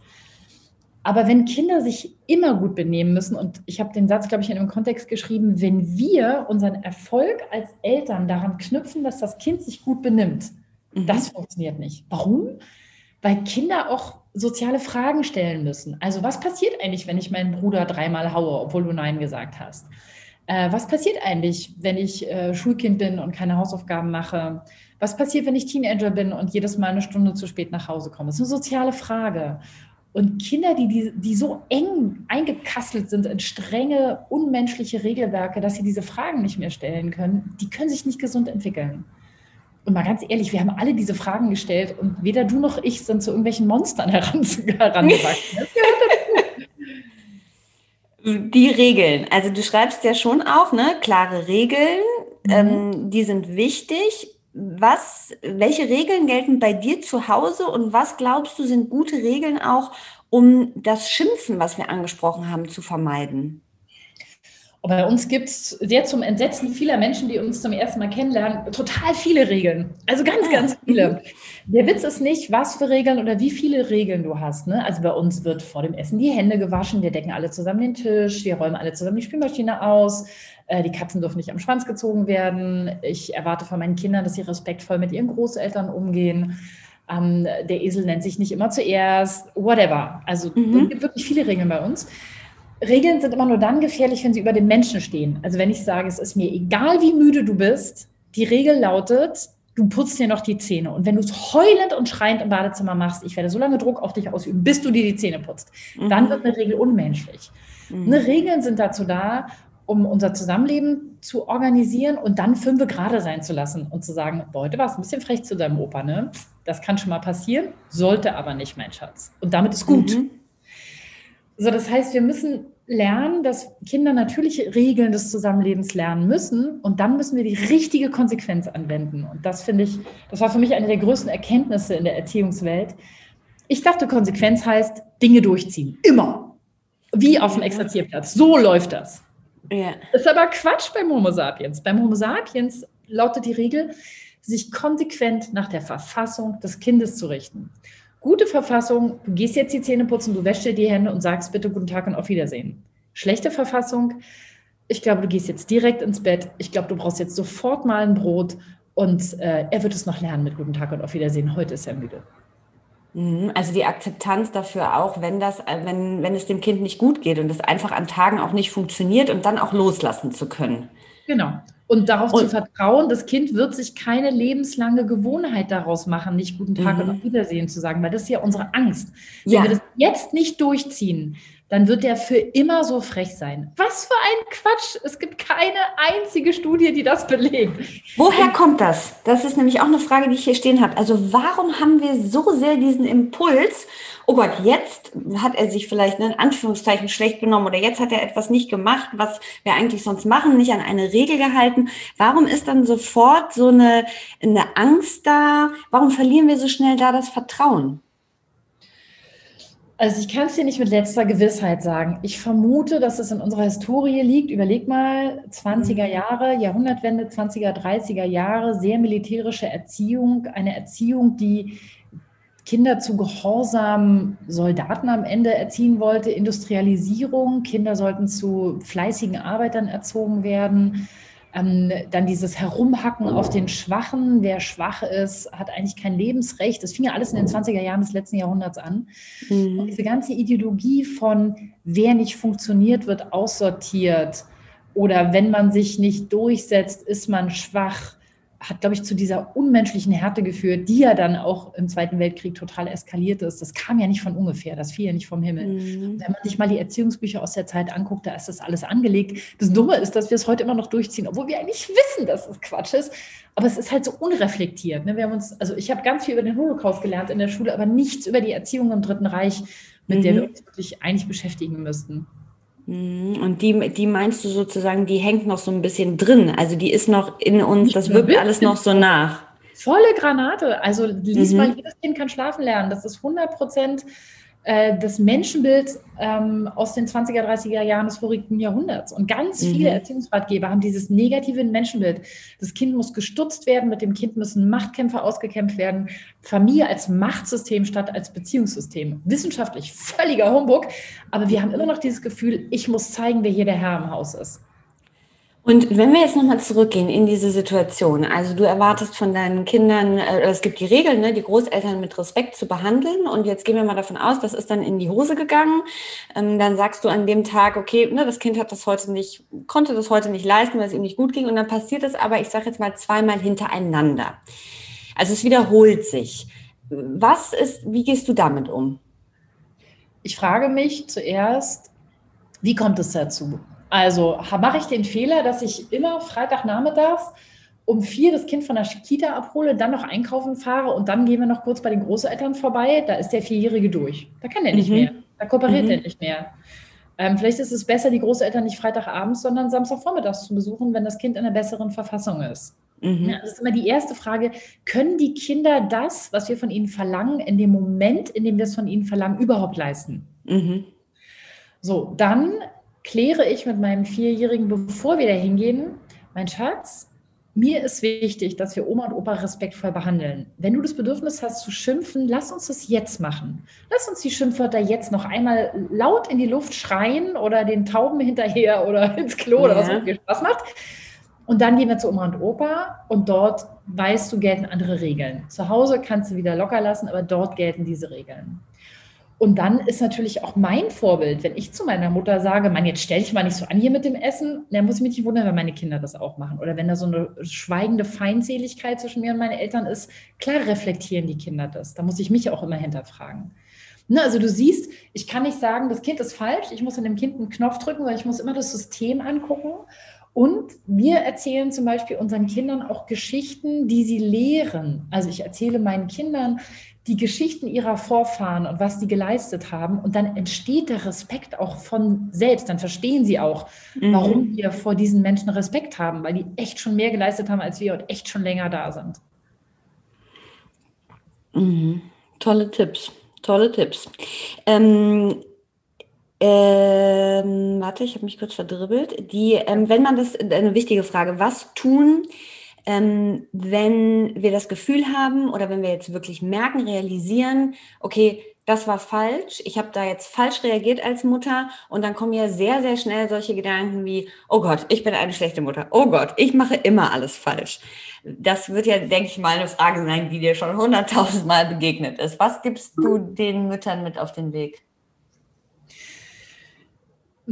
Aber wenn Kinder sich immer gut benehmen müssen, und ich habe den Satz, glaube ich, in einem Kontext geschrieben, wenn wir unseren Erfolg als Eltern daran knüpfen, dass das Kind sich gut benimmt, mhm. das funktioniert nicht. Warum? Weil Kinder auch soziale Fragen stellen müssen. Also was passiert eigentlich, wenn ich meinen Bruder dreimal haue, obwohl du Nein gesagt hast? Äh, was passiert eigentlich, wenn ich äh, Schulkind bin und keine Hausaufgaben mache? Was passiert, wenn ich Teenager bin und jedes Mal eine Stunde zu spät nach Hause komme? Das ist eine soziale Frage. Und Kinder, die, die, die so eng eingekastelt sind in strenge, unmenschliche Regelwerke, dass sie diese Fragen nicht mehr stellen können, die können sich nicht gesund entwickeln. Und mal ganz ehrlich, wir haben alle diese Fragen gestellt und weder du noch ich sind zu irgendwelchen Monstern herangewachsen. die Regeln, also du schreibst ja schon auch, ne, klare Regeln, mhm. ähm, die sind wichtig was, welche Regeln gelten bei dir zu Hause und was glaubst du sind gute Regeln auch, um das Schimpfen, was wir angesprochen haben, zu vermeiden? Und bei uns gibt es sehr zum Entsetzen vieler Menschen, die uns zum ersten Mal kennenlernen, total viele Regeln. Also ganz, ah. ganz viele. Der Witz ist nicht, was für Regeln oder wie viele Regeln du hast. Ne? Also bei uns wird vor dem Essen die Hände gewaschen, wir decken alle zusammen den Tisch, wir räumen alle zusammen die Spülmaschine aus, äh, die Katzen dürfen nicht am Schwanz gezogen werden. Ich erwarte von meinen Kindern, dass sie respektvoll mit ihren Großeltern umgehen. Ähm, der Esel nennt sich nicht immer zuerst, whatever. Also mhm. es gibt wirklich viele Regeln bei uns. Regeln sind immer nur dann gefährlich, wenn sie über den Menschen stehen. Also wenn ich sage, es ist mir egal, wie müde du bist, die Regel lautet, du putzt dir noch die Zähne. Und wenn du es heulend und schreiend im Badezimmer machst, ich werde so lange Druck auf dich ausüben, bis du dir die Zähne putzt, mhm. dann wird eine Regel unmenschlich. Mhm. Ne, Regeln sind dazu da, um unser Zusammenleben zu organisieren und dann fünf gerade sein zu lassen und zu sagen, heute war es ein bisschen frech zu deinem Opa, ne? Das kann schon mal passieren, sollte aber nicht, mein Schatz. Und damit ist gut. Mhm. So, das heißt, wir müssen lernen, dass Kinder natürliche Regeln des Zusammenlebens lernen müssen und dann müssen wir die richtige Konsequenz anwenden. Und das finde ich, das war für mich eine der größten Erkenntnisse in der Erziehungswelt. Ich dachte, Konsequenz heißt Dinge durchziehen. Immer. Wie auf dem Exerzierplatz. So läuft das. Ja. Das ist aber Quatsch beim Homo sapiens. Beim Homo sapiens lautet die Regel, sich konsequent nach der Verfassung des Kindes zu richten. Gute Verfassung, du gehst jetzt die Zähne putzen, du wäschst dir die Hände und sagst bitte guten Tag und auf Wiedersehen. Schlechte Verfassung, ich glaube, du gehst jetzt direkt ins Bett. Ich glaube, du brauchst jetzt sofort mal ein Brot und äh, er wird es noch lernen mit guten Tag und auf Wiedersehen. Heute ist er müde. Mhm, also die Akzeptanz dafür auch, wenn das, äh, wenn, wenn es dem Kind nicht gut geht und es einfach an Tagen auch nicht funktioniert und dann auch loslassen zu können. Genau. Und darauf und, zu vertrauen, das Kind wird sich keine lebenslange Gewohnheit daraus machen, nicht guten Tag mhm. und auf Wiedersehen zu sagen, weil das ist ja unsere Angst. Wenn ja. wir das jetzt nicht durchziehen, dann wird der für immer so frech sein. Was für ein Quatsch. Es gibt keine einzige Studie, die das belegt. Woher kommt das? Das ist nämlich auch eine Frage, die ich hier stehen habe. Also warum haben wir so sehr diesen Impuls, oh Gott, jetzt hat er sich vielleicht in Anführungszeichen schlecht genommen oder jetzt hat er etwas nicht gemacht, was wir eigentlich sonst machen, nicht an eine Regel gehalten. Warum ist dann sofort so eine, eine Angst da? Warum verlieren wir so schnell da das Vertrauen? Also ich kann es dir nicht mit letzter Gewissheit sagen. Ich vermute, dass es in unserer Historie liegt. Überleg mal, 20er mhm. Jahre, Jahrhundertwende, 20er, 30er Jahre, sehr militärische Erziehung, eine Erziehung, die Kinder zu gehorsamen Soldaten am Ende erziehen wollte, Industrialisierung, Kinder sollten zu fleißigen Arbeitern erzogen werden. Ähm, dann dieses Herumhacken auf den Schwachen. Wer schwach ist, hat eigentlich kein Lebensrecht. Das fing ja alles in den 20er Jahren des letzten Jahrhunderts an. Mhm. Und diese ganze Ideologie von, wer nicht funktioniert, wird aussortiert. Oder wenn man sich nicht durchsetzt, ist man schwach hat, glaube ich, zu dieser unmenschlichen Härte geführt, die ja dann auch im Zweiten Weltkrieg total eskaliert ist. Das kam ja nicht von ungefähr, das fiel ja nicht vom Himmel. Mhm. Wenn man sich mal die Erziehungsbücher aus der Zeit anguckt, da ist das alles angelegt. Das Dumme ist, dass wir es heute immer noch durchziehen, obwohl wir eigentlich wissen, dass es Quatsch ist. Aber es ist halt so unreflektiert. Ne? Wir haben uns, also ich habe ganz viel über den Holocaust gelernt in der Schule, aber nichts über die Erziehung im Dritten Reich, mit mhm. der wir uns wirklich eigentlich beschäftigen müssten. Mhm. Und die, die meinst du sozusagen, die hängt noch so ein bisschen drin. Also die ist noch in uns, das wirkt alles noch so nach. Volle Granate. Also lies mhm. mal, jedes Kind kann schlafen lernen. Das ist 100 Prozent das Menschenbild ähm, aus den 20er, 30er Jahren des vorigen Jahrhunderts. Und ganz mhm. viele Erziehungsratgeber haben dieses negative Menschenbild. Das Kind muss gestutzt werden, mit dem Kind müssen Machtkämpfe ausgekämpft werden. Familie als Machtsystem statt als Beziehungssystem. Wissenschaftlich völliger Humbug, aber wir haben immer noch dieses Gefühl, ich muss zeigen, wer hier der Herr im Haus ist. Und wenn wir jetzt nochmal zurückgehen in diese Situation, also du erwartest von deinen Kindern, äh, es gibt die Regeln, ne, die Großeltern mit Respekt zu behandeln und jetzt gehen wir mal davon aus, das ist dann in die Hose gegangen, ähm, dann sagst du an dem Tag, okay, ne, das Kind hat das heute nicht, konnte das heute nicht leisten, weil es ihm nicht gut ging und dann passiert es aber, ich sage jetzt mal zweimal hintereinander. Also es wiederholt sich. Was ist, wie gehst du damit um? Ich frage mich zuerst, wie kommt es dazu? Also mache ich den Fehler, dass ich immer Freitagnachmittags um vier das Kind von der Kita abhole, dann noch einkaufen fahre und dann gehen wir noch kurz bei den Großeltern vorbei. Da ist der Vierjährige durch. Da kann der nicht mhm. mehr. Da kooperiert mhm. er nicht mehr. Ähm, vielleicht ist es besser, die Großeltern nicht Freitagabends, sondern Samstagvormittags zu besuchen, wenn das Kind in einer besseren Verfassung ist. Mhm. Ja, das ist immer die erste Frage. Können die Kinder das, was wir von ihnen verlangen, in dem Moment, in dem wir es von ihnen verlangen, überhaupt leisten? Mhm. So, dann kläre ich mit meinem Vierjährigen, bevor wir da hingehen, mein Schatz, mir ist wichtig, dass wir Oma und Opa respektvoll behandeln. Wenn du das Bedürfnis hast zu schimpfen, lass uns das jetzt machen. Lass uns die Schimpfwörter jetzt noch einmal laut in die Luft schreien oder den Tauben hinterher oder ins Klo ja. oder was auch viel Spaß macht. Und dann gehen wir zu Oma und Opa und dort weißt du, gelten andere Regeln. Zu Hause kannst du wieder locker lassen, aber dort gelten diese Regeln. Und dann ist natürlich auch mein Vorbild, wenn ich zu meiner Mutter sage, Mann, jetzt stell dich mal nicht so an hier mit dem Essen, dann muss ich mich nicht wundern, wenn meine Kinder das auch machen. Oder wenn da so eine schweigende Feindseligkeit zwischen mir und meinen Eltern ist, klar reflektieren die Kinder das. Da muss ich mich auch immer hinterfragen. Ne, also du siehst, ich kann nicht sagen, das Kind ist falsch, ich muss in dem Kind einen Knopf drücken, weil ich muss immer das System angucken Und wir erzählen zum Beispiel unseren Kindern auch Geschichten, die sie lehren. Also ich erzähle meinen Kindern die Geschichten ihrer Vorfahren und was die geleistet haben. Und dann entsteht der Respekt auch von selbst. Dann verstehen sie auch, mhm. warum wir vor diesen Menschen Respekt haben, weil die echt schon mehr geleistet haben als wir und echt schon länger da sind. Mhm. Tolle Tipps, tolle Tipps. Ähm, ähm, warte, ich habe mich kurz verdribbelt. Die, ähm, wenn man das, eine wichtige Frage, was tun, ähm, wenn wir das Gefühl haben oder wenn wir jetzt wirklich merken, realisieren, okay, das war falsch, ich habe da jetzt falsch reagiert als Mutter und dann kommen ja sehr, sehr schnell solche Gedanken wie, oh Gott, ich bin eine schlechte Mutter, oh Gott, ich mache immer alles falsch. Das wird ja, denke ich mal, eine Frage sein, die dir schon hunderttausendmal begegnet ist. Was gibst du den Müttern mit auf den Weg?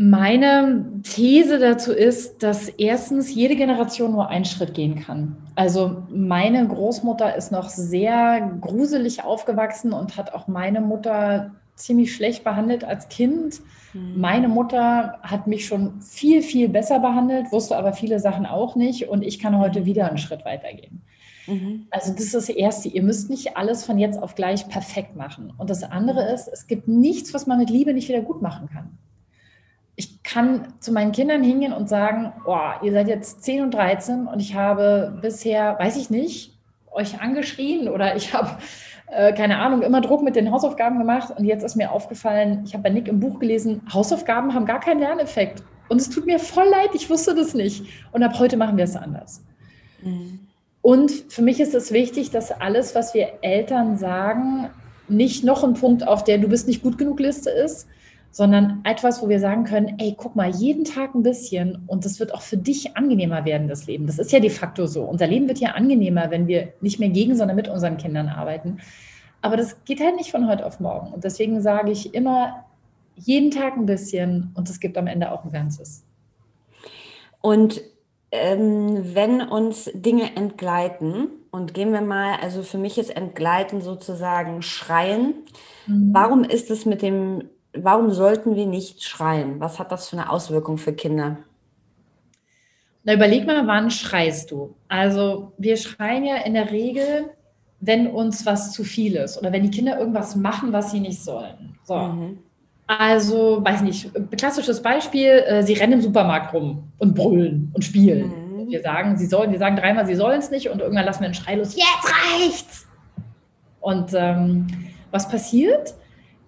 Meine These dazu ist, dass erstens jede Generation nur einen Schritt gehen kann. Also meine Großmutter ist noch sehr gruselig aufgewachsen und hat auch meine Mutter ziemlich schlecht behandelt als Kind. Mhm. Meine Mutter hat mich schon viel, viel besser behandelt, wusste aber viele Sachen auch nicht und ich kann heute wieder einen Schritt weitergehen. Mhm. Also das ist das Erste. Ihr müsst nicht alles von jetzt auf gleich perfekt machen. Und das andere ist, es gibt nichts, was man mit Liebe nicht wieder gut machen kann ich kann zu meinen Kindern hingehen und sagen, oh, ihr seid jetzt 10 und 13 und ich habe bisher, weiß ich nicht, euch angeschrien oder ich habe, äh, keine Ahnung, immer Druck mit den Hausaufgaben gemacht und jetzt ist mir aufgefallen, ich habe bei Nick im Buch gelesen, Hausaufgaben haben gar keinen Lerneffekt. Und es tut mir voll leid, ich wusste das nicht. Und ab heute machen wir es anders. Mhm. Und für mich ist es wichtig, dass alles, was wir Eltern sagen, nicht noch ein Punkt auf der Du bist nicht gut genug Liste ist, sondern etwas, wo wir sagen können, ey, guck mal, jeden Tag ein bisschen und das wird auch für dich angenehmer werden, das Leben. Das ist ja de facto so. Unser Leben wird ja angenehmer, wenn wir nicht mehr gegen, sondern mit unseren Kindern arbeiten. Aber das geht halt nicht von heute auf morgen. Und deswegen sage ich immer, jeden Tag ein bisschen und es gibt am Ende auch ein Ganzes. Und ähm, wenn uns Dinge entgleiten, und gehen wir mal, also für mich ist entgleiten sozusagen schreien. Mhm. Warum ist es mit dem warum sollten wir nicht schreien? Was hat das für eine Auswirkung für Kinder? Na, überleg mal, wann schreist du? Also, wir schreien ja in der Regel, wenn uns was zu viel ist oder wenn die Kinder irgendwas machen, was sie nicht sollen. So. Mhm. Also, weiß nicht, klassisches Beispiel, äh, sie rennen im Supermarkt rum und brüllen und spielen. Mhm. Wir sagen, sie sollen, wir sagen dreimal, sie sollen es nicht und irgendwann lassen wir einen Schrei los, jetzt reicht's! Und ähm, was passiert?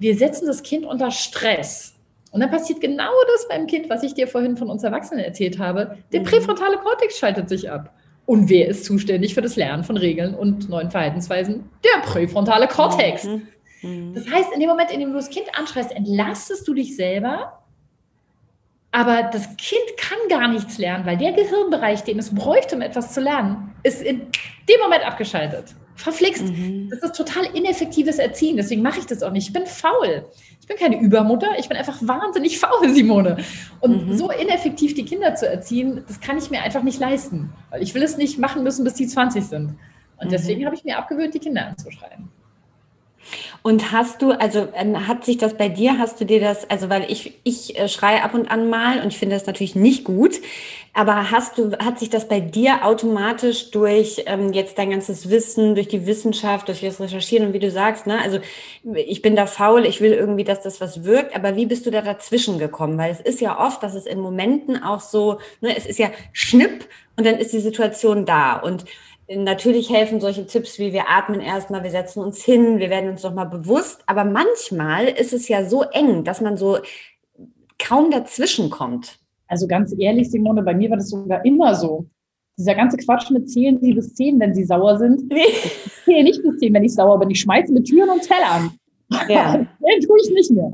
Wir setzen das Kind unter Stress. Und dann passiert genau das beim Kind, was ich dir vorhin von uns Erwachsenen erzählt habe. Der mhm. präfrontale Kortex schaltet sich ab. Und wer ist zuständig für das Lernen von Regeln und neuen Verhaltensweisen? Der präfrontale Kortex. Mhm. Mhm. Das heißt, in dem Moment, in dem du das Kind anschreist, entlastest du dich selber. Aber das Kind kann gar nichts lernen, weil der Gehirnbereich, den es bräuchte, um etwas zu lernen, ist in dem Moment abgeschaltet. Verflixt. Mhm. Das ist total ineffektives Erziehen. Deswegen mache ich das auch nicht. Ich bin faul. Ich bin keine Übermutter. Ich bin einfach wahnsinnig faul, Simone. Und mhm. so ineffektiv die Kinder zu erziehen, das kann ich mir einfach nicht leisten. Weil ich will es nicht machen müssen, bis die 20 sind. Und mhm. deswegen habe ich mir abgewöhnt, die Kinder anzuschreiben. Und hast du, also ähm, hat sich das bei dir, hast du dir das, also weil ich, ich äh, schreie ab und an mal und ich finde das natürlich nicht gut, aber hast du, hat sich das bei dir automatisch durch ähm, jetzt dein ganzes Wissen, durch die Wissenschaft, durch das Recherchieren und wie du sagst, ne, also ich bin da faul, ich will irgendwie, dass das was wirkt, aber wie bist du da dazwischen gekommen? Weil es ist ja oft, dass es in Momenten auch so, ne, es ist ja Schnipp und dann ist die Situation da und Natürlich helfen solche Tipps wie wir atmen erstmal, wir setzen uns hin, wir werden uns nochmal bewusst. Aber manchmal ist es ja so eng, dass man so kaum dazwischen kommt. Also ganz ehrlich, Simone, bei mir war das sogar immer so. Dieser ganze Quatsch mit zählen Sie bis zehn, wenn Sie sauer sind. Nee. Ich zähle nicht bis zehn, wenn ich sauer bin. Ich schmeiße mit Türen und Tellern. Ja. Den tue ich nicht mehr.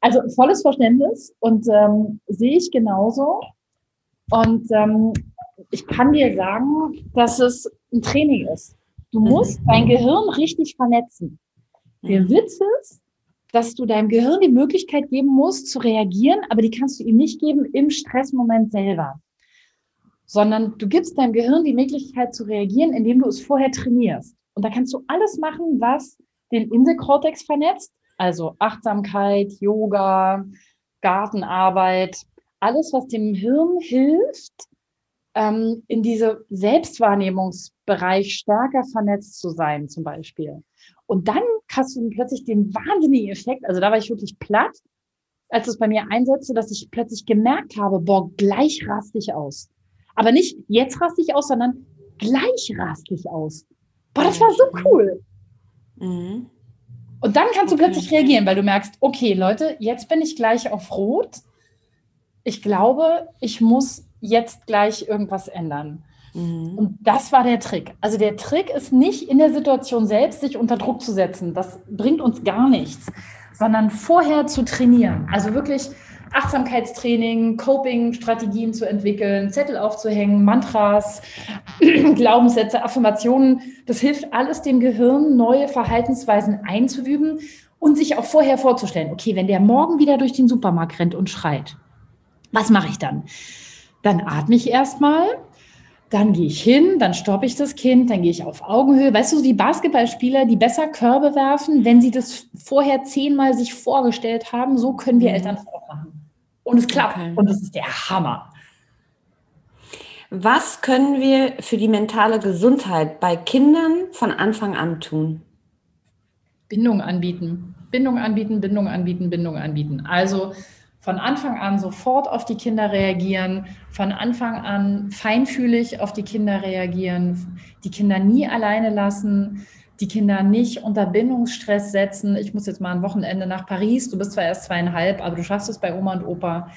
Also volles Verständnis und ähm, sehe ich genauso. Und ähm, ich kann dir sagen, dass es ein Training ist. Du mhm. musst dein Gehirn richtig vernetzen. Der mhm. Witz ist, dass du deinem Gehirn die Möglichkeit geben musst, zu reagieren, aber die kannst du ihm nicht geben im Stressmoment selber. Sondern du gibst deinem Gehirn die Möglichkeit zu reagieren, indem du es vorher trainierst. Und da kannst du alles machen, was den Inselkortex vernetzt, also Achtsamkeit, Yoga, Gartenarbeit, alles, was dem Hirn hilft, ähm, in diese Selbstwahrnehmungsbereich stärker vernetzt zu sein, zum Beispiel. Und dann hast du plötzlich den wahnsinnigen Effekt, also da war ich wirklich platt, als es bei mir einsetzte, dass ich plötzlich gemerkt habe, boah, gleich raste ich aus. Aber nicht jetzt raste ich aus, sondern gleich raste ich aus. Boah, das war so cool. Mhm. Und dann kannst du okay. plötzlich reagieren, weil du merkst, okay, Leute, jetzt bin ich gleich auf Rot. Ich glaube, ich muss jetzt gleich irgendwas ändern. Mhm. Und das war der Trick. Also der Trick ist nicht in der Situation selbst, sich unter Druck zu setzen. Das bringt uns gar nichts, sondern vorher zu trainieren. Also wirklich Achtsamkeitstraining, Coping-Strategien zu entwickeln, Zettel aufzuhängen, Mantras, Glaubenssätze, Affirmationen. Das hilft alles dem Gehirn, neue Verhaltensweisen einzuüben und sich auch vorher vorzustellen, okay, wenn der morgen wieder durch den Supermarkt rennt und schreit, was mache ich dann? Dann atme ich erstmal, dann gehe ich hin, dann stoppe ich das Kind, dann gehe ich auf Augenhöhe. Weißt du, die Basketballspieler, die besser Körbe werfen, wenn sie das vorher zehnmal sich vorgestellt haben, so können wir mhm. Eltern das auch machen. Und es klappt. Okay. Und das ist der Hammer. Was können wir für die mentale Gesundheit bei Kindern von Anfang an tun? Bindung anbieten. Bindung anbieten, Bindung anbieten, Bindung anbieten. Also von Anfang an sofort auf die Kinder reagieren, von Anfang an feinfühlig auf die Kinder reagieren, die Kinder nie alleine lassen, die Kinder nicht unter Bindungsstress setzen. Ich muss jetzt mal ein Wochenende nach Paris, du bist zwar erst zweieinhalb, aber du schaffst es bei Oma und Opa.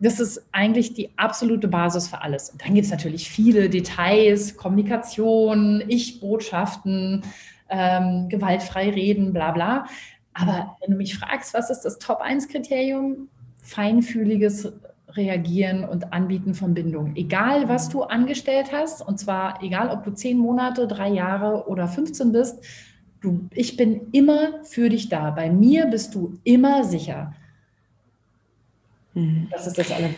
Das ist eigentlich die absolute Basis für alles. Und dann gibt es natürlich viele Details, Kommunikation, Ich-Botschaften, ähm, gewaltfrei reden, bla bla. Aber wenn du mich fragst, was ist das Top-1-Kriterium? Feinfühliges Reagieren und Anbieten von Bindung. Egal, was du angestellt hast, und zwar egal, ob du zehn Monate, drei Jahre oder 15 bist, du, ich bin immer für dich da. Bei mir bist du immer sicher. Mhm. Das ist das alle.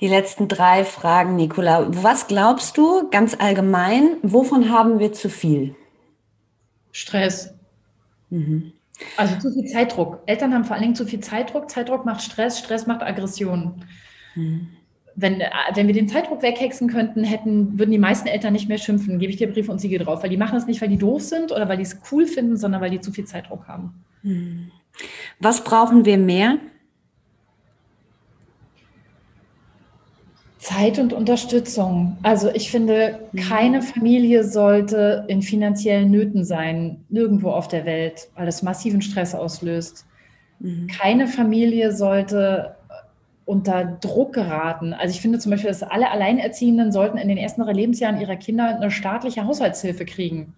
Die letzten drei Fragen, Nicola. Was glaubst du ganz allgemein, wovon haben wir zu viel? Stress. Mhm. Also zu viel Zeitdruck. Eltern haben vor allen Dingen zu viel Zeitdruck. Zeitdruck macht Stress, Stress macht Aggression. Hm. Wenn, äh, wenn wir den Zeitdruck weghexen könnten, hätten, würden die meisten Eltern nicht mehr schimpfen. Gebe ich dir Briefe und Siegel drauf. Weil die machen das nicht, weil die doof sind oder weil die es cool finden, sondern weil die zu viel Zeitdruck haben. Hm. Was brauchen wir mehr? Zeit und Unterstützung. Also ich finde, mhm. keine Familie sollte in finanziellen Nöten sein, nirgendwo auf der Welt, weil es massiven Stress auslöst. Mhm. Keine Familie sollte unter Druck geraten. Also ich finde zum Beispiel, dass alle Alleinerziehenden sollten in den ersten drei Lebensjahren ihrer Kinder eine staatliche Haushaltshilfe kriegen.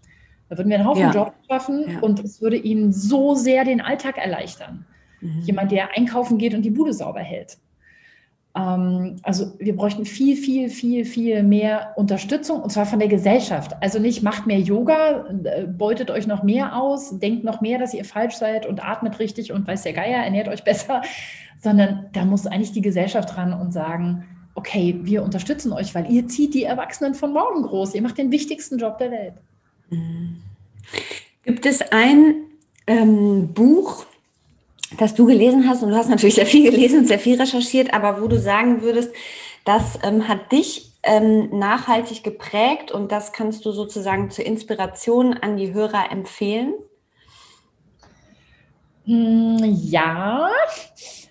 Da würden wir einen Haufen ja. Jobs schaffen ja. und es würde ihnen so sehr den Alltag erleichtern. Mhm. Jemand, der einkaufen geht und die Bude sauber hält. Ähm, also wir bräuchten viel, viel, viel, viel mehr Unterstützung und zwar von der Gesellschaft. Also nicht macht mehr Yoga, äh, beutet euch noch mehr aus, denkt noch mehr, dass ihr falsch seid und atmet richtig und weiß der Geier, ernährt euch besser, sondern da muss eigentlich die Gesellschaft ran und sagen, okay, wir unterstützen euch, weil ihr zieht die Erwachsenen von morgen groß. Ihr macht den wichtigsten Job der Welt. Mhm. Gibt es ein ähm, Buch, das du gelesen hast, und du hast natürlich sehr viel gelesen und sehr viel recherchiert, aber wo du sagen würdest, das ähm, hat dich ähm, nachhaltig geprägt und das kannst du sozusagen zur Inspiration an die Hörer empfehlen? Hm, ja,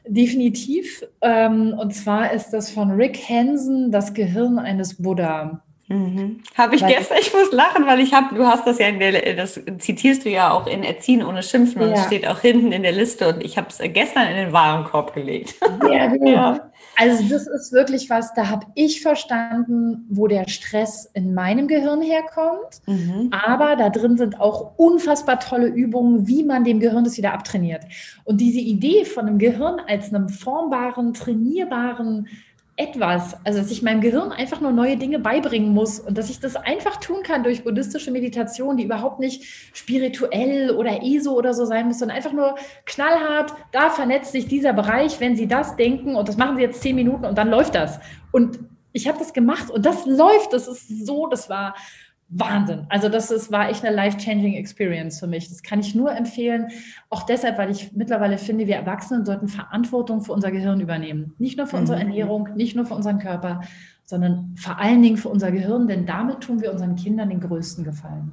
definitiv. Ähm, und zwar ist das von Rick Hansen, Das Gehirn eines Buddha. Mhm. Habe ich weil gestern, ich muss lachen, weil ich habe, du hast das ja in der, das zitierst du ja auch in Erziehen ohne Schimpfen und es steht auch hinten in der Liste und ich habe es gestern in den Warenkorb gelegt. Ja, genau. Also das ist wirklich was, da habe ich verstanden, wo der Stress in meinem Gehirn herkommt, mhm. aber da drin sind auch unfassbar tolle Übungen, wie man dem Gehirn das wieder abtrainiert. Und diese Idee von einem Gehirn als einem formbaren, trainierbaren etwas, also dass ich meinem Gehirn einfach nur neue Dinge beibringen muss und dass ich das einfach tun kann durch buddhistische Meditation, die überhaupt nicht spirituell oder ESO oder so sein muss, sondern einfach nur knallhart, da vernetzt sich dieser Bereich, wenn Sie das denken und das machen Sie jetzt zehn Minuten und dann läuft das. Und ich habe das gemacht und das läuft, das ist so, das war Wahnsinn. Also das ist, war echt eine life-changing Experience für mich. Das kann ich nur empfehlen. Auch deshalb, weil ich mittlerweile finde, wir Erwachsenen sollten Verantwortung für unser Gehirn übernehmen. Nicht nur für unsere mhm. Ernährung, nicht nur für unseren Körper, sondern vor allen Dingen für unser Gehirn, denn damit tun wir unseren Kindern den größten Gefallen.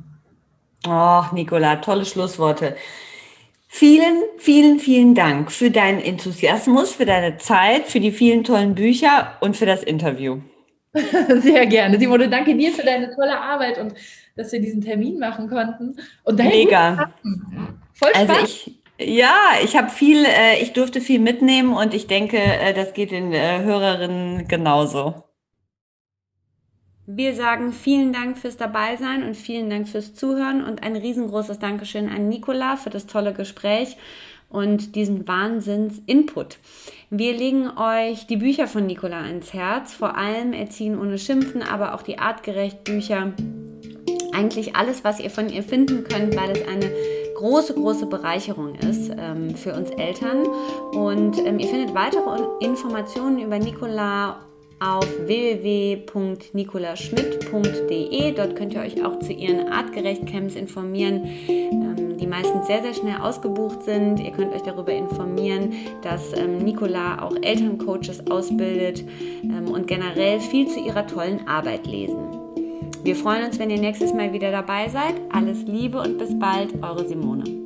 Oh, Nicola, tolle Schlussworte. Vielen, vielen, vielen Dank für deinen Enthusiasmus, für deine Zeit, für die vielen tollen Bücher und für das Interview. Sehr gerne. Simone, danke dir für deine tolle Arbeit und dass wir diesen Termin machen konnten. Und Mega. Voll Spaß. Also ich, ja, ich habe viel, äh, ich durfte viel mitnehmen und ich denke, äh, das geht den äh, Hörerinnen genauso. Wir sagen vielen Dank fürs Dabeisein und vielen Dank fürs Zuhören und ein riesengroßes Dankeschön an Nicola für das tolle Gespräch und diesen Wahnsinns-Input. Wir legen euch die Bücher von Nicola ins Herz, vor allem Erziehen ohne Schimpfen, aber auch die artgerecht Bücher. Eigentlich alles, was ihr von ihr finden könnt, weil es eine große, große Bereicherung ist ähm, für uns Eltern. Und ähm, ihr findet weitere Informationen über Nicola auf www.nicolaschmidt.de. Dort könnt ihr euch auch zu ihren Artgerecht-Camps informieren, ähm, meistens sehr, sehr schnell ausgebucht sind. Ihr könnt euch darüber informieren, dass ähm, Nicola auch Elterncoaches ausbildet ähm, und generell viel zu ihrer tollen Arbeit lesen. Wir freuen uns, wenn ihr nächstes Mal wieder dabei seid. Alles Liebe und bis bald, eure Simone.